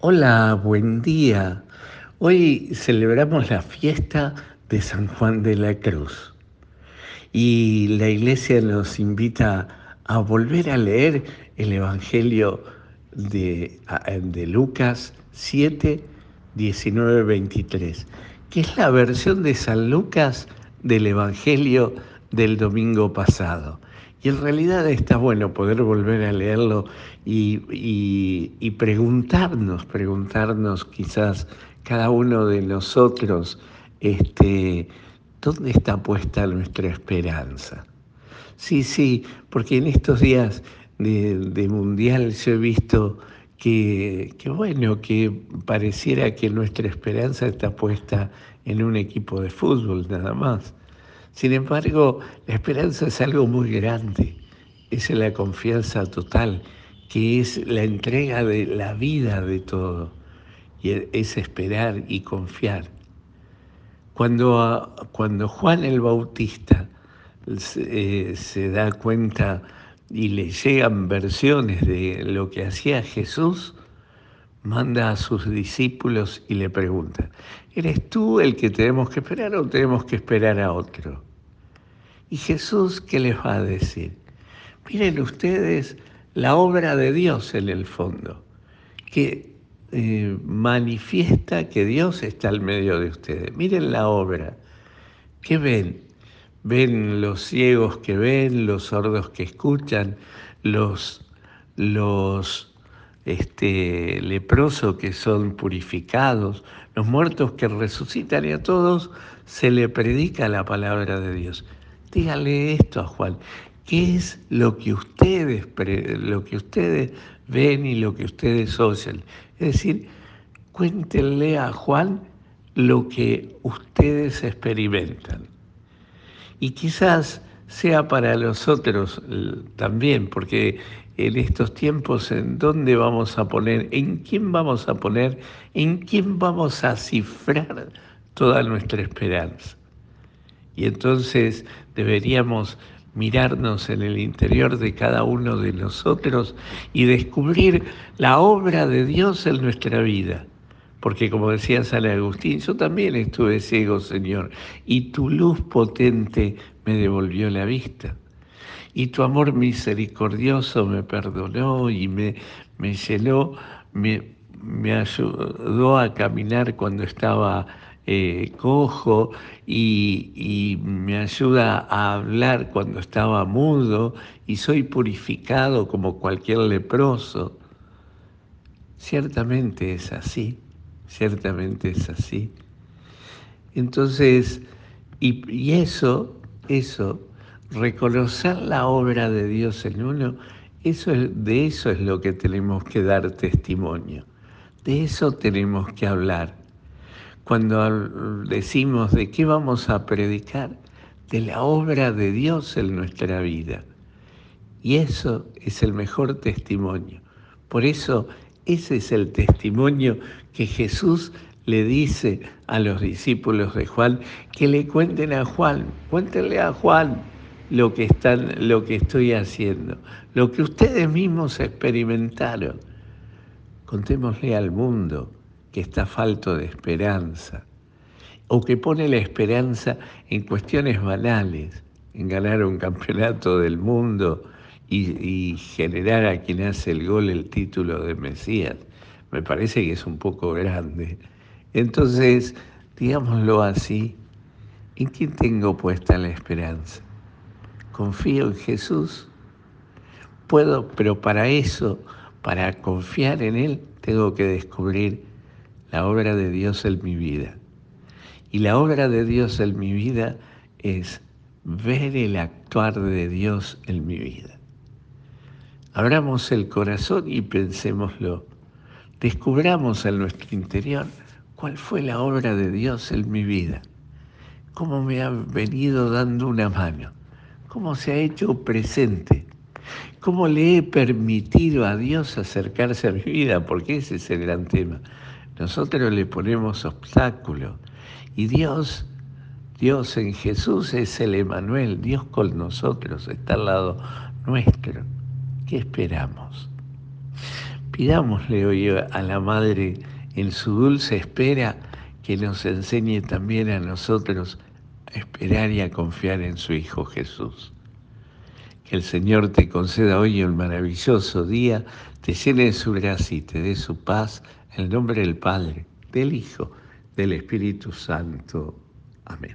Hola, buen día. Hoy celebramos la fiesta de San Juan de la Cruz y la iglesia nos invita a volver a leer el Evangelio de, de Lucas 7, 19, 23, que es la versión de San Lucas del Evangelio del domingo pasado. Y en realidad está bueno poder volver a leerlo y, preguntarnos, preguntarnos quizás cada uno de nosotros, este, ¿dónde está puesta nuestra esperanza? Sí, sí, porque en estos días de, mundial yo he visto que, que, bueno, que pareciera que nuestra esperanza está puesta en un equipo de fútbol nada más. Sin embargo, la esperanza es algo muy grande, es la confianza total, que es la entrega de la vida de todo, y es esperar y confiar. Cuando, cuando Juan el Bautista se, eh, se da cuenta y le llegan versiones de lo que hacía Jesús, manda a sus discípulos y le pregunta, ¿eres tú el que tenemos que esperar o tenemos que esperar a otro? ¿Y Jesús qué les va a decir? Miren ustedes la obra de Dios en el fondo, que eh, manifiesta que Dios está al medio de ustedes. Miren la obra. ¿Qué ven? Ven los ciegos que ven, los sordos que escuchan, los, los este, leprosos que son purificados, los muertos que resucitan y a todos se le predica la palabra de Dios. Dígale esto a Juan. ¿Qué es lo que ustedes, lo que ustedes ven y lo que ustedes oyen? Es decir, cuéntenle a Juan lo que ustedes experimentan. Y quizás sea para los otros también, porque en estos tiempos, ¿en dónde vamos a poner, en quién vamos a poner, en quién vamos a cifrar toda nuestra esperanza? Y entonces deberíamos mirarnos en el interior de cada uno de nosotros y descubrir la obra de Dios en nuestra vida. Porque como decía San Agustín, yo también estuve ciego, Señor, y tu luz potente me devolvió la vista. Y tu amor misericordioso me perdonó y me, me llenó, me, me ayudó a caminar cuando estaba eh, cojo y, me ayuda a hablar cuando estaba mudo y soy purificado como cualquier leproso. Ciertamente es así, ciertamente es así. Entonces, y, y eso, eso, reconocer la obra de Dios en uno, eso de eso es lo que tenemos que dar testimonio, de eso tenemos que hablar cuando decimos de qué vamos a predicar, de la obra de Dios en nuestra vida. Y eso es el mejor testimonio. Por eso ese es el testimonio que Jesús le dice a los discípulos de Juan, que le cuenten a Juan, cuéntenle a Juan lo que, están, lo que estoy haciendo, lo que ustedes mismos experimentaron. Contémosle al mundo que está falto de esperanza, o que pone la esperanza en cuestiones banales, en ganar un campeonato del mundo y, generar a quien hace el gol el título de Mesías. Me parece que es un poco grande. Entonces, digámoslo así, ¿en quién tengo puesta la esperanza? ¿Confío en Jesús? Puedo, pero para eso, para confiar en Él, tengo que descubrir la obra de Dios en mi vida. Y la obra de Dios en mi vida es ver el actuar de Dios en mi vida. Abramos el corazón y pensémoslo. Descubramos en nuestro interior cuál fue la obra de Dios en mi vida. Cómo me ha venido dando una mano. Cómo se ha hecho presente. Cómo le he permitido a Dios acercarse a mi vida, porque ese es el gran tema nosotros le ponemos obstáculos. Y Dios, Dios en Jesús es el Emanuel, Dios con nosotros, está al lado nuestro. ¿Qué esperamos? Pidámosle hoy a la Madre en su dulce espera que nos enseñe también a nosotros a esperar y a confiar en su Hijo Jesús. Que el Señor te conceda hoy un maravilloso día, te llene de su gracia y te dé su paz, en el nombre del Padre, del Hijo, del Espíritu Santo. Amén.